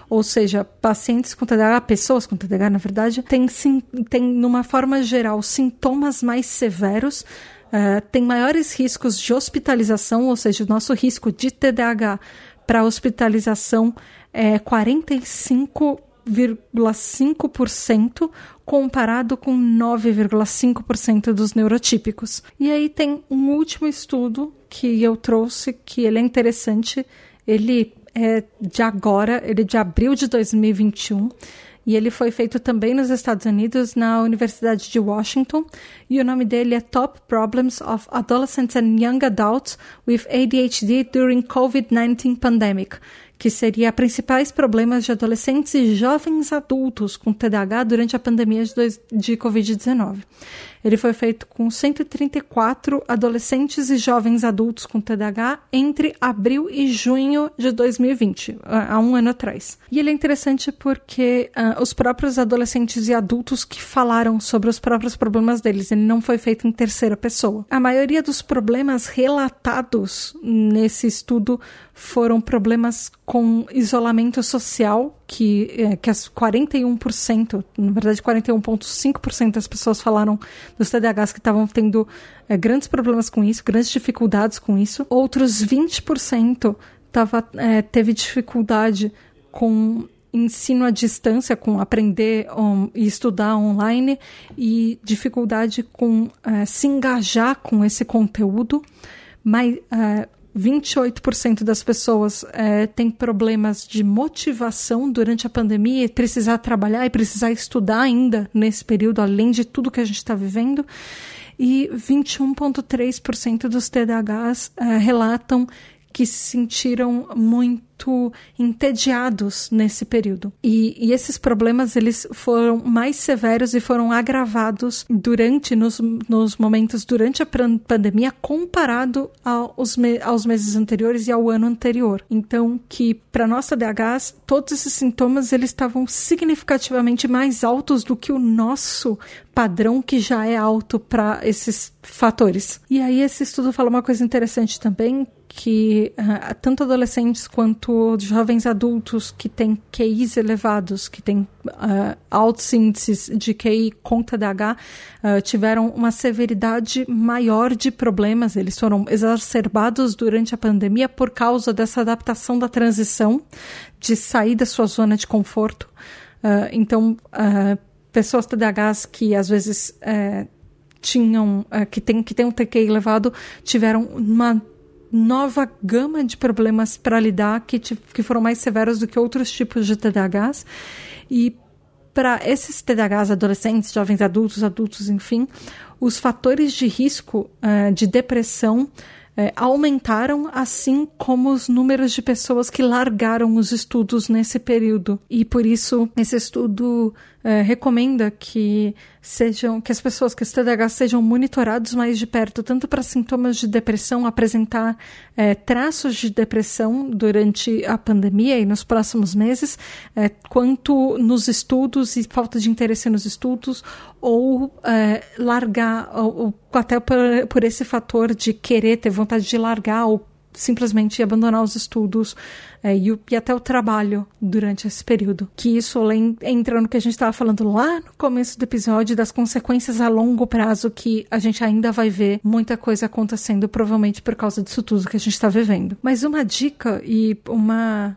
Ou seja, pacientes com TDAH, pessoas com TDAH, na verdade, têm, sim, têm numa forma geral, sintomas mais severos, uh, têm maiores riscos de hospitalização, ou seja, o nosso risco de TDAH para hospitalização é 45 9,5% comparado com 9,5% dos neurotípicos. E aí tem um último estudo que eu trouxe que ele é interessante. Ele é de agora, ele é de abril de 2021 e ele foi feito também nos Estados Unidos, na Universidade de Washington, e o nome dele é Top Problems of Adolescents and Young Adults with ADHD During COVID-19 Pandemic, que seria principais problemas de adolescentes e jovens adultos com TDAH durante a pandemia de, de Covid-19. Ele foi feito com 134 adolescentes e jovens adultos com TDAH entre abril e junho de 2020, há um ano atrás. E ele é interessante porque uh, os próprios adolescentes e adultos que falaram sobre os próprios problemas deles, ele não foi feito em terceira pessoa. A maioria dos problemas relatados nesse estudo foram problemas com isolamento social, que, é, que as 41%, na verdade 41,5% das pessoas falaram dos TDAHs que estavam tendo é, grandes problemas com isso, grandes dificuldades com isso. Outros 20% tava, é, teve dificuldade com ensino à distância, com aprender e estudar online, e dificuldade com uh, se engajar com esse conteúdo. Mas uh, 28% das pessoas é, têm problemas de motivação durante a pandemia e precisar trabalhar e precisar estudar ainda nesse período, além de tudo que a gente está vivendo. E 21,3% dos TDAHs é, relatam que se sentiram muito entediados nesse período. E, e, esses problemas eles foram mais severos e foram agravados durante nos, nos momentos durante a pandemia comparado aos, me, aos meses anteriores e ao ano anterior. Então, que para nossa DHs todos esses sintomas eles estavam significativamente mais altos do que o nosso padrão que já é alto para esses fatores. E aí esse estudo fala uma coisa interessante também, que uh, tanto adolescentes quanto jovens adultos que têm QIs elevados, que têm uh, altos índices de QI com TDAH, uh, tiveram uma severidade maior de problemas. Eles foram exacerbados durante a pandemia por causa dessa adaptação da transição, de sair da sua zona de conforto. Uh, então, pessoas TDAHs que às vezes tinham, que têm que tem um TQI elevado, tiveram uma nova gama de problemas para lidar que, que foram mais severos do que outros tipos de TDAHs. E para esses TDAHs adolescentes, jovens adultos, adultos, enfim, os fatores de risco uh, de depressão uh, aumentaram, assim como os números de pessoas que largaram os estudos nesse período. E por isso, esse estudo uh, recomenda que sejam que as pessoas que estão TDAH sejam monitorados mais de perto, tanto para sintomas de depressão, apresentar é, traços de depressão durante a pandemia e nos próximos meses, é, quanto nos estudos e falta de interesse nos estudos, ou largar, ou, ou até por, por esse fator de querer ter vontade de largar ou simplesmente abandonar os estudos é, e, e, até o trabalho durante esse período. Que isso além, entra no que a gente estava falando lá no começo do episódio das consequências a longo prazo que a gente ainda vai ver muita coisa acontecendo, provavelmente por causa disso tudo que a gente está vivendo. Mas uma dica e uma,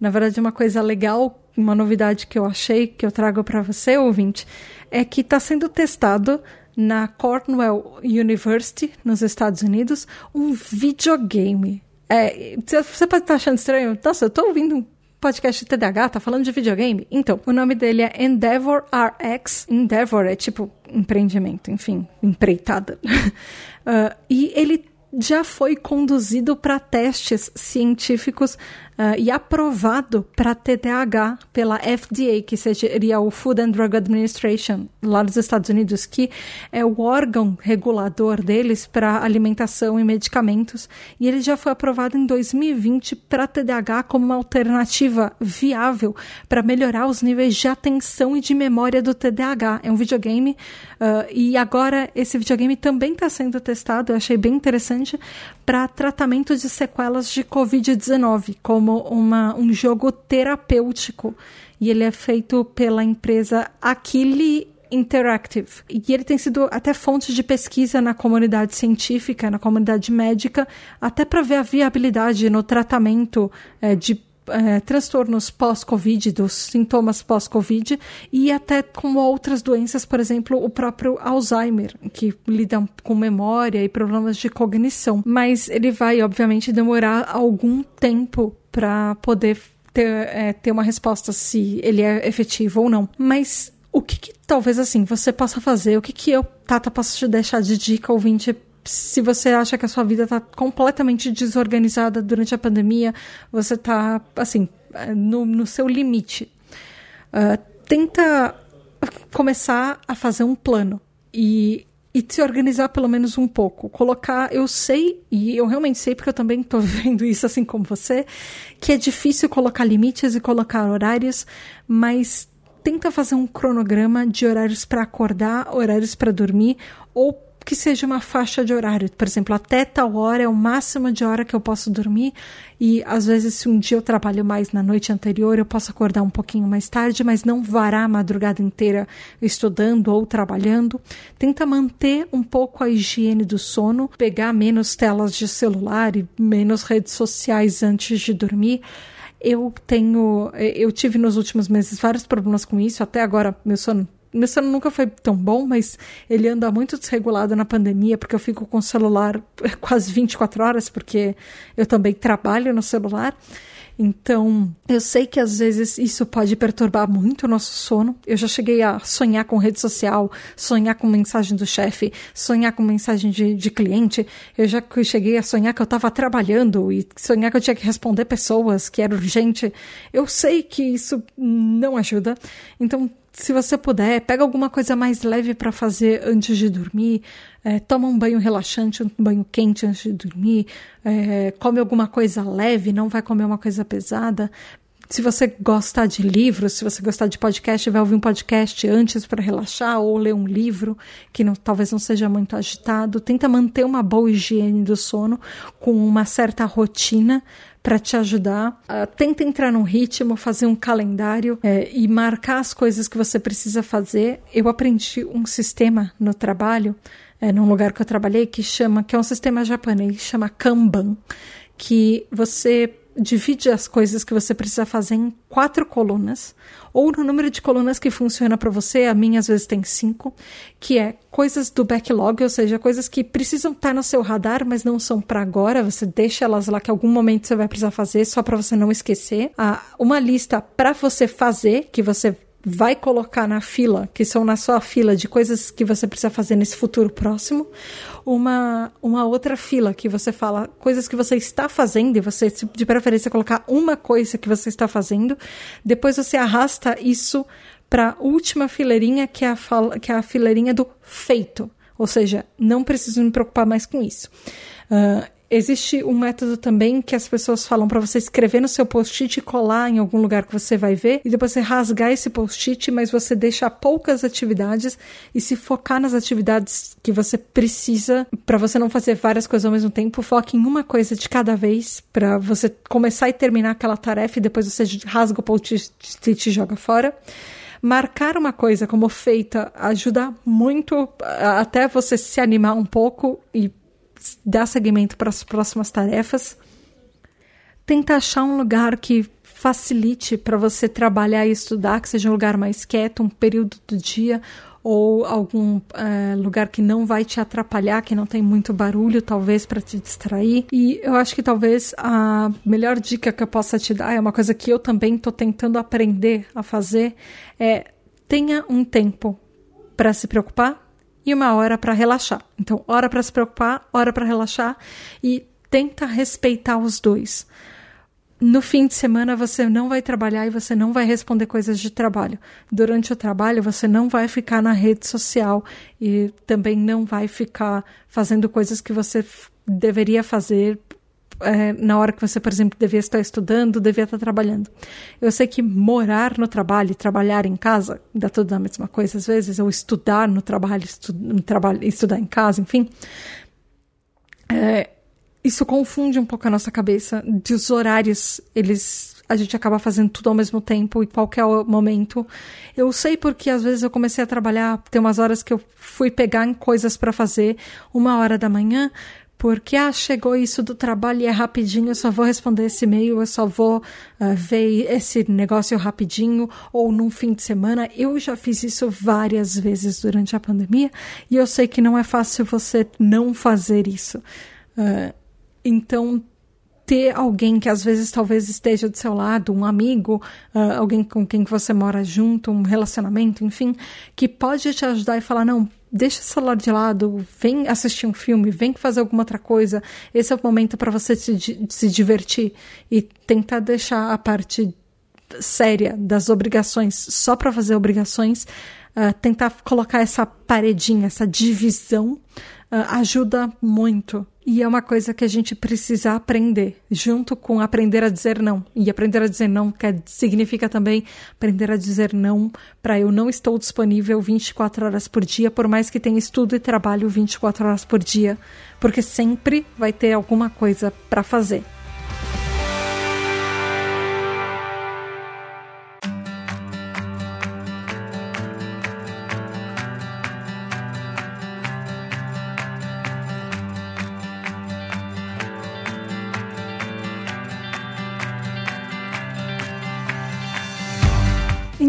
na verdade, uma coisa legal, uma novidade que eu achei que eu trago para você, ouvinte, é que está sendo testado na Cornell University, nos Estados Unidos, um videogame. É, você pode estar achando estranho? Nossa, eu estou ouvindo um podcast TDAH, tá falando de videogame? Então, o nome dele é Endeavor RX. Endeavor é tipo empreendimento, enfim, empreitada. uh, e ele já foi conduzido para testes científicos uh, e aprovado para TDAH pela FDA, que seria o Food and Drug Administration, lá dos Estados Unidos, que é o órgão regulador deles para alimentação e medicamentos. E ele já foi aprovado em 2020 para TDAH como uma alternativa viável para melhorar os níveis de atenção e de memória do TDAH. É um videogame uh, e agora esse videogame também está sendo testado, eu achei bem interessante, para tratamento de sequelas de Covid-19, como uma, um jogo terapêutico. E ele é feito pela empresa Aquile Interactive. E ele tem sido até fonte de pesquisa na comunidade científica, na comunidade médica, até para ver a viabilidade no tratamento é, de é, transtornos pós-Covid, dos sintomas pós-Covid, e até com outras doenças, por exemplo, o próprio Alzheimer, que lida com memória e problemas de cognição. Mas ele vai, obviamente, demorar algum tempo para poder ter, é, ter uma resposta se ele é efetivo ou não. Mas o que, que talvez assim você possa fazer? O que, que eu, Tata, posso te deixar de dica, ouvinte, se você acha que a sua vida está completamente desorganizada durante a pandemia, você está, assim, no, no, seu limite. Uh, tenta começar a fazer um plano. E e se organizar pelo menos um pouco. Colocar, eu sei, e eu realmente sei, porque eu também estou vendo isso assim como você, que é difícil colocar limites e colocar horários, mas tenta fazer um cronograma de horários para acordar, horários para dormir, ou que seja uma faixa de horário. Por exemplo, até tal hora é o máximo de hora que eu posso dormir. E às vezes, se um dia eu trabalho mais na noite anterior, eu posso acordar um pouquinho mais tarde, mas não varar a madrugada inteira estudando ou trabalhando. Tenta manter um pouco a higiene do sono, pegar menos telas de celular e menos redes sociais antes de dormir. Eu tenho, eu tive nos últimos meses vários problemas com isso. Até agora, meu sono meu sono nunca foi tão bom, mas ele anda muito desregulado na pandemia, porque eu fico com o celular quase 24 horas, porque eu também trabalho no celular. Então, eu sei que às vezes isso pode perturbar muito o nosso sono. Eu já cheguei a sonhar com rede social, sonhar com mensagem do chefe, sonhar com mensagem de, de cliente. Eu já cheguei a sonhar que eu estava trabalhando e sonhar que eu tinha que responder pessoas, que era urgente. Eu sei que isso não ajuda. Então, se você puder, pega alguma coisa mais leve para fazer antes de dormir, é, toma um banho relaxante, um banho quente antes de dormir, é, come alguma coisa leve, não vai comer uma coisa pesada. Se você gostar de livros, se você gostar de podcast, vai ouvir um podcast antes para relaxar ou ler um livro que não, talvez não seja muito agitado. Tenta manter uma boa higiene do sono com uma certa rotina para te ajudar. Uh, tenta entrar num ritmo, fazer um calendário é, e marcar as coisas que você precisa fazer. Eu aprendi um sistema no trabalho, é, num lugar que eu trabalhei, que chama, que é um sistema japonês, chama Kanban, que você divide as coisas que você precisa fazer em quatro colunas, ou no número de colunas que funciona para você, a minha às vezes tem cinco, que é coisas do backlog, ou seja, coisas que precisam estar tá no seu radar, mas não são para agora, você deixa elas lá que algum momento você vai precisar fazer, só para você não esquecer. Ah, uma lista para você fazer, que você vai colocar na fila, que são na sua fila de coisas que você precisa fazer nesse futuro próximo, uma, uma outra fila que você fala coisas que você está fazendo e você, de preferência, colocar uma coisa que você está fazendo, depois você arrasta isso para a última fileirinha, que é a, que é a fileirinha do feito. Ou seja, não preciso me preocupar mais com isso. Uh, Existe um método também que as pessoas falam para você escrever no seu post-it e colar em algum lugar que você vai ver, e depois você rasgar esse post-it, mas você deixa poucas atividades e se focar nas atividades que você precisa para você não fazer várias coisas ao mesmo tempo. Foque em uma coisa de cada vez para você começar e terminar aquela tarefa e depois você rasga o post-it e joga fora marcar uma coisa como feita ajuda muito até você se animar um pouco e dar seguimento para as próximas tarefas. Tenta achar um lugar que facilite para você trabalhar e estudar, que seja um lugar mais quieto, um período do dia ou algum é, lugar que não vai te atrapalhar, que não tem muito barulho, talvez para te distrair. E eu acho que talvez a melhor dica que eu possa te dar é uma coisa que eu também estou tentando aprender a fazer é tenha um tempo para se preocupar e uma hora para relaxar. Então, hora para se preocupar, hora para relaxar e tenta respeitar os dois. No fim de semana você não vai trabalhar e você não vai responder coisas de trabalho. Durante o trabalho você não vai ficar na rede social e também não vai ficar fazendo coisas que você deveria fazer é, na hora que você, por exemplo, devia estar estudando, devia estar trabalhando. Eu sei que morar no trabalho e trabalhar em casa dá tudo a mesma coisa às vezes, ou estudar no trabalho, estu trabalho estudar em casa, enfim. É, isso confunde um pouco a nossa cabeça. De os horários, eles a gente acaba fazendo tudo ao mesmo tempo e qualquer momento. Eu sei porque às vezes eu comecei a trabalhar, tem umas horas que eu fui pegar coisas para fazer, uma hora da manhã, porque ah, chegou isso do trabalho e é rapidinho, eu só vou responder esse e-mail, eu só vou uh, ver esse negócio rapidinho, ou num fim de semana. Eu já fiz isso várias vezes durante a pandemia e eu sei que não é fácil você não fazer isso. Uh, então, ter alguém que às vezes talvez esteja do seu lado, um amigo, uh, alguém com quem você mora junto, um relacionamento, enfim, que pode te ajudar e falar: não, deixa o celular de lado, vem assistir um filme, vem fazer alguma outra coisa. Esse é o momento para você se, se divertir e tentar deixar a parte séria das obrigações só para fazer obrigações, uh, tentar colocar essa paredinha, essa divisão, ajuda muito. E é uma coisa que a gente precisa aprender, junto com aprender a dizer não. E aprender a dizer não quer, significa também aprender a dizer não para eu não estou disponível 24 horas por dia, por mais que tenha estudo e trabalho 24 horas por dia, porque sempre vai ter alguma coisa para fazer.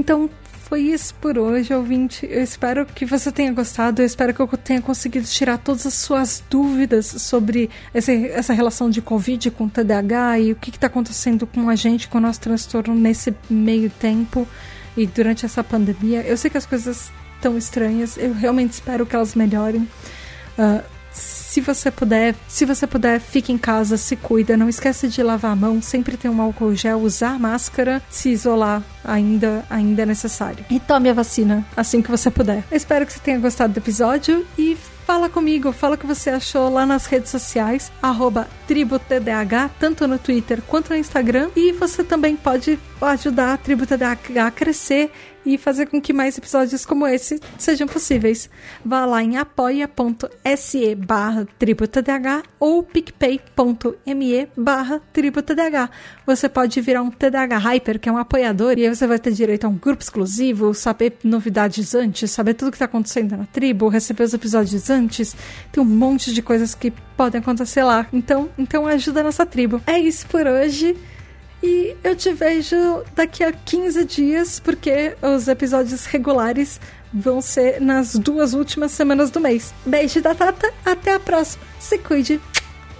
Então foi isso por hoje, ouvinte. Eu espero que você tenha gostado. Eu espero que eu tenha conseguido tirar todas as suas dúvidas sobre essa, essa relação de Covid com TDAH e o que está acontecendo com a gente, com o nosso transtorno nesse meio tempo e durante essa pandemia. Eu sei que as coisas estão estranhas. Eu realmente espero que elas melhorem. Uh, se você puder, se você puder, fique em casa, se cuida, não esquece de lavar a mão, sempre tem um álcool gel, usar máscara, se isolar ainda, ainda é necessário. E tome a vacina assim que você puder. Espero que você tenha gostado do episódio e fala comigo, fala o que você achou lá nas redes sociais, TribuTDH, tanto no Twitter quanto no Instagram. E você também pode ajudar a Tribo TDAH a crescer e fazer com que mais episódios como esse sejam possíveis. Vá lá em apoia.se barra tributadh ou picpay.me barra tributadh. Você pode virar um TDH Hyper, que é um apoiador, e aí você vai ter direito a um grupo exclusivo, saber novidades antes, saber tudo que está acontecendo na tribo, receber os episódios antes. Tem um monte de coisas que podem acontecer lá. Então, então ajuda a nossa tribo. É isso por hoje. E eu te vejo daqui a 15 dias, porque os episódios regulares vão ser nas duas últimas semanas do mês. Beijo da Tata, até a próxima. Se cuide.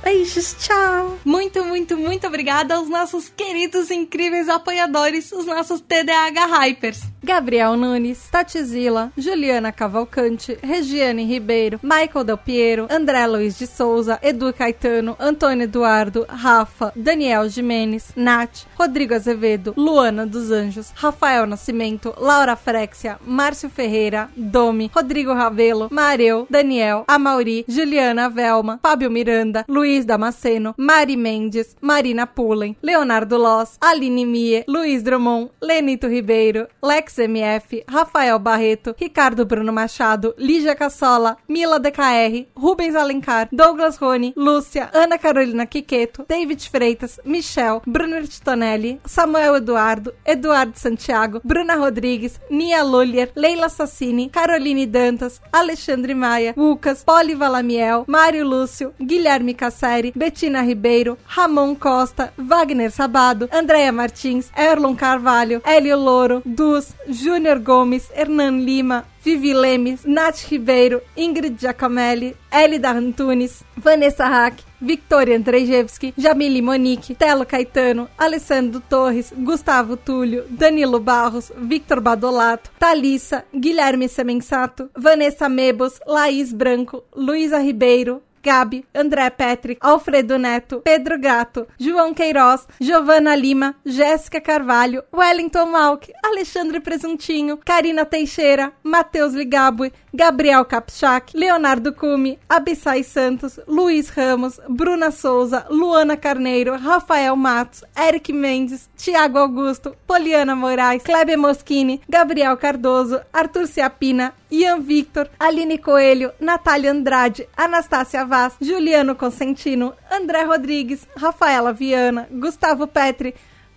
Beijos, tchau! Muito, muito, muito obrigada aos nossos queridos e incríveis apoiadores, os nossos TDAH Hypers. Gabriel Nunes, Tatizila, Juliana Cavalcante, Regiane Ribeiro, Michael Del Piero, André Luiz de Souza, Edu Caetano, Antônio Eduardo, Rafa, Daniel Jimenez, Nath, Rodrigo Azevedo, Luana dos Anjos, Rafael Nascimento, Laura Frexia, Márcio Ferreira, Domi, Rodrigo Ravelo, Mareu, Daniel, Amauri, Juliana Velma, Fábio Miranda, Luiz Damasceno, Mari Mendes, Marina Pullen, Leonardo Loss, Aline Mie, Luiz Drummond, Lenito Ribeiro, Lex MF, Rafael Barreto, Ricardo Bruno Machado, Lígia Cassola, Mila DKR, Rubens Alencar, Douglas Rony, Lúcia, Ana Carolina Quiqueto, David Freitas, Michel, Bruno Titonelli, Samuel Eduardo, Eduardo Santiago, Bruna Rodrigues, Nia Lulier, Leila Sassini, Caroline Dantas, Alexandre Maia, Lucas, Poli Valamiel, Mário Lúcio, Guilherme Cassel, série, Betina Ribeiro, Ramon Costa, Wagner Sabado, Andréa Martins, Erlon Carvalho, Hélio Louro, Dus, Júnior Gomes, Hernan Lima, Vivi Lemes, Nath Ribeiro, Ingrid Giacomelli, Elida Antunes, Vanessa Hack, Victoria Andrzejewski, Jamile Monique, Telo Caetano, Alessandro Torres, Gustavo Túlio, Danilo Barros, Victor Badolato, Thalissa, Guilherme Semensato, Vanessa Mebos, Laís Branco, Luísa Ribeiro, Gabi, André Petri, Alfredo Neto, Pedro Gato, João Queiroz, Giovana Lima, Jéssica Carvalho, Wellington Malk, Alexandre Presuntinho, Karina Teixeira, Matheus Ligabue, Gabriel Kapchak, Leonardo Cume, Abissai Santos, Luiz Ramos, Bruna Souza, Luana Carneiro, Rafael Matos, Eric Mendes, Tiago Augusto, Poliana Moraes, Kleber Moschini, Gabriel Cardoso, Arthur Ciapina, Ian Victor, Aline Coelho, Natália Andrade, Anastácia Vaz, Juliano Consentino, André Rodrigues, Rafaela Viana, Gustavo Petri,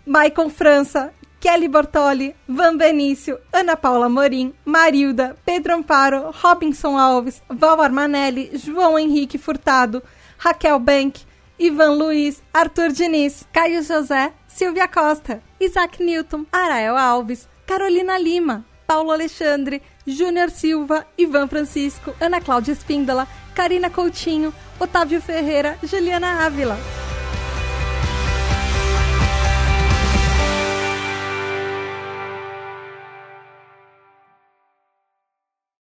Maicon França, Kelly Bortoli, Van Benício, Ana Paula Morim, Marilda, Pedro Amparo, Robinson Alves, Val Armanelli, João Henrique Furtado, Raquel Bank, Ivan Luiz, Arthur Diniz, Caio José, Silvia Costa, Isaac Newton, Arael Alves, Carolina Lima, Paulo Alexandre, Júnior Silva, Ivan Francisco, Ana Cláudia Espíndola, Karina Coutinho, Otávio Ferreira, Juliana Ávila.